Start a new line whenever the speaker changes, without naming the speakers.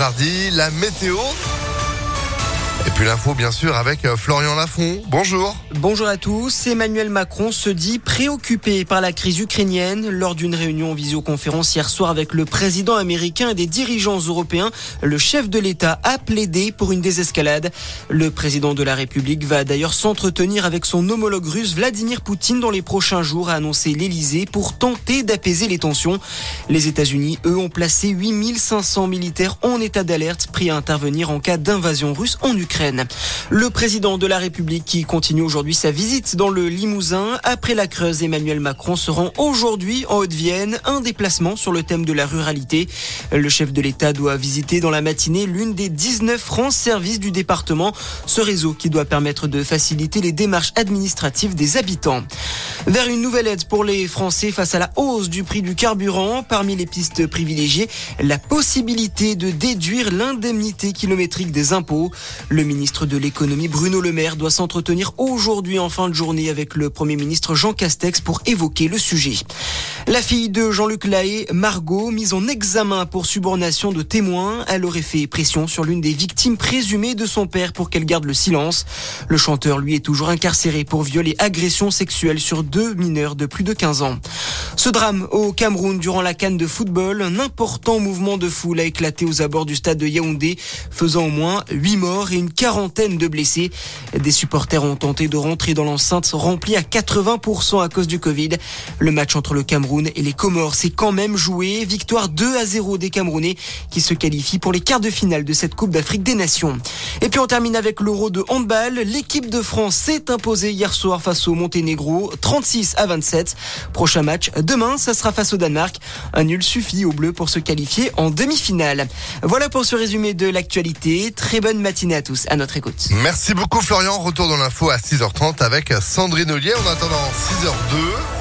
Mardi, la météo. Et puis l'info, bien sûr, avec euh, Florian Lafont. Bonjour.
Bonjour à tous. Emmanuel Macron se dit préoccupé par la crise ukrainienne. Lors d'une réunion en visioconférence hier soir avec le président américain et des dirigeants européens, le chef de l'État a plaidé pour une désescalade. Le président de la République va d'ailleurs s'entretenir avec son homologue russe Vladimir Poutine dans les prochains jours, a annoncé l'Élysée, pour tenter d'apaiser les tensions. Les États-Unis, eux, ont placé 8500 militaires en état d'alerte, prêts à intervenir en cas d'invasion russe en Ukraine. Le président de la République qui continue aujourd'hui sa visite dans le Limousin. Après la Creuse, Emmanuel Macron se rend aujourd'hui en Haute-Vienne, un déplacement sur le thème de la ruralité. Le chef de l'État doit visiter dans la matinée l'une des 19 francs services du département, ce réseau qui doit permettre de faciliter les démarches administratives des habitants. Vers une nouvelle aide pour les Français face à la hausse du prix du carburant, parmi les pistes privilégiées, la possibilité de déduire l'indemnité kilométrique des impôts. Ministre de l'économie Bruno Le Maire doit s'entretenir aujourd'hui en fin de journée avec le Premier ministre Jean Castex pour évoquer le sujet. La fille de Jean-Luc Lahaye, Margot, mise en examen pour subornation de témoins, elle aurait fait pression sur l'une des victimes présumées de son père pour qu'elle garde le silence. Le chanteur, lui, est toujours incarcéré pour viol et agression sexuelle sur deux mineurs de plus de 15 ans. Ce drame au Cameroun durant la canne de football, un important mouvement de foule a éclaté aux abords du stade de Yaoundé, faisant au moins 8 morts et une quarantaine de blessés. Des supporters ont tenté de rentrer dans l'enceinte remplie à 80% à cause du Covid. Le match entre le Cameroun et les Comores s'est quand même joué. Victoire 2 à 0 des Camerounais qui se qualifient pour les quarts de finale de cette Coupe d'Afrique des Nations. Et puis on termine avec l'Euro de handball. L'équipe de France s'est imposée hier soir face au Monténégro, 36 à 27. Prochain match Demain, ça sera face au Danemark. Un nul suffit aux Bleus pour se qualifier en demi-finale. Voilà pour ce résumé de l'actualité. Très bonne matinée à À notre écoute.
Merci beaucoup Florian. Retour dans l'info à 6h30 avec Sandrine Ollier. En attendant 6h02.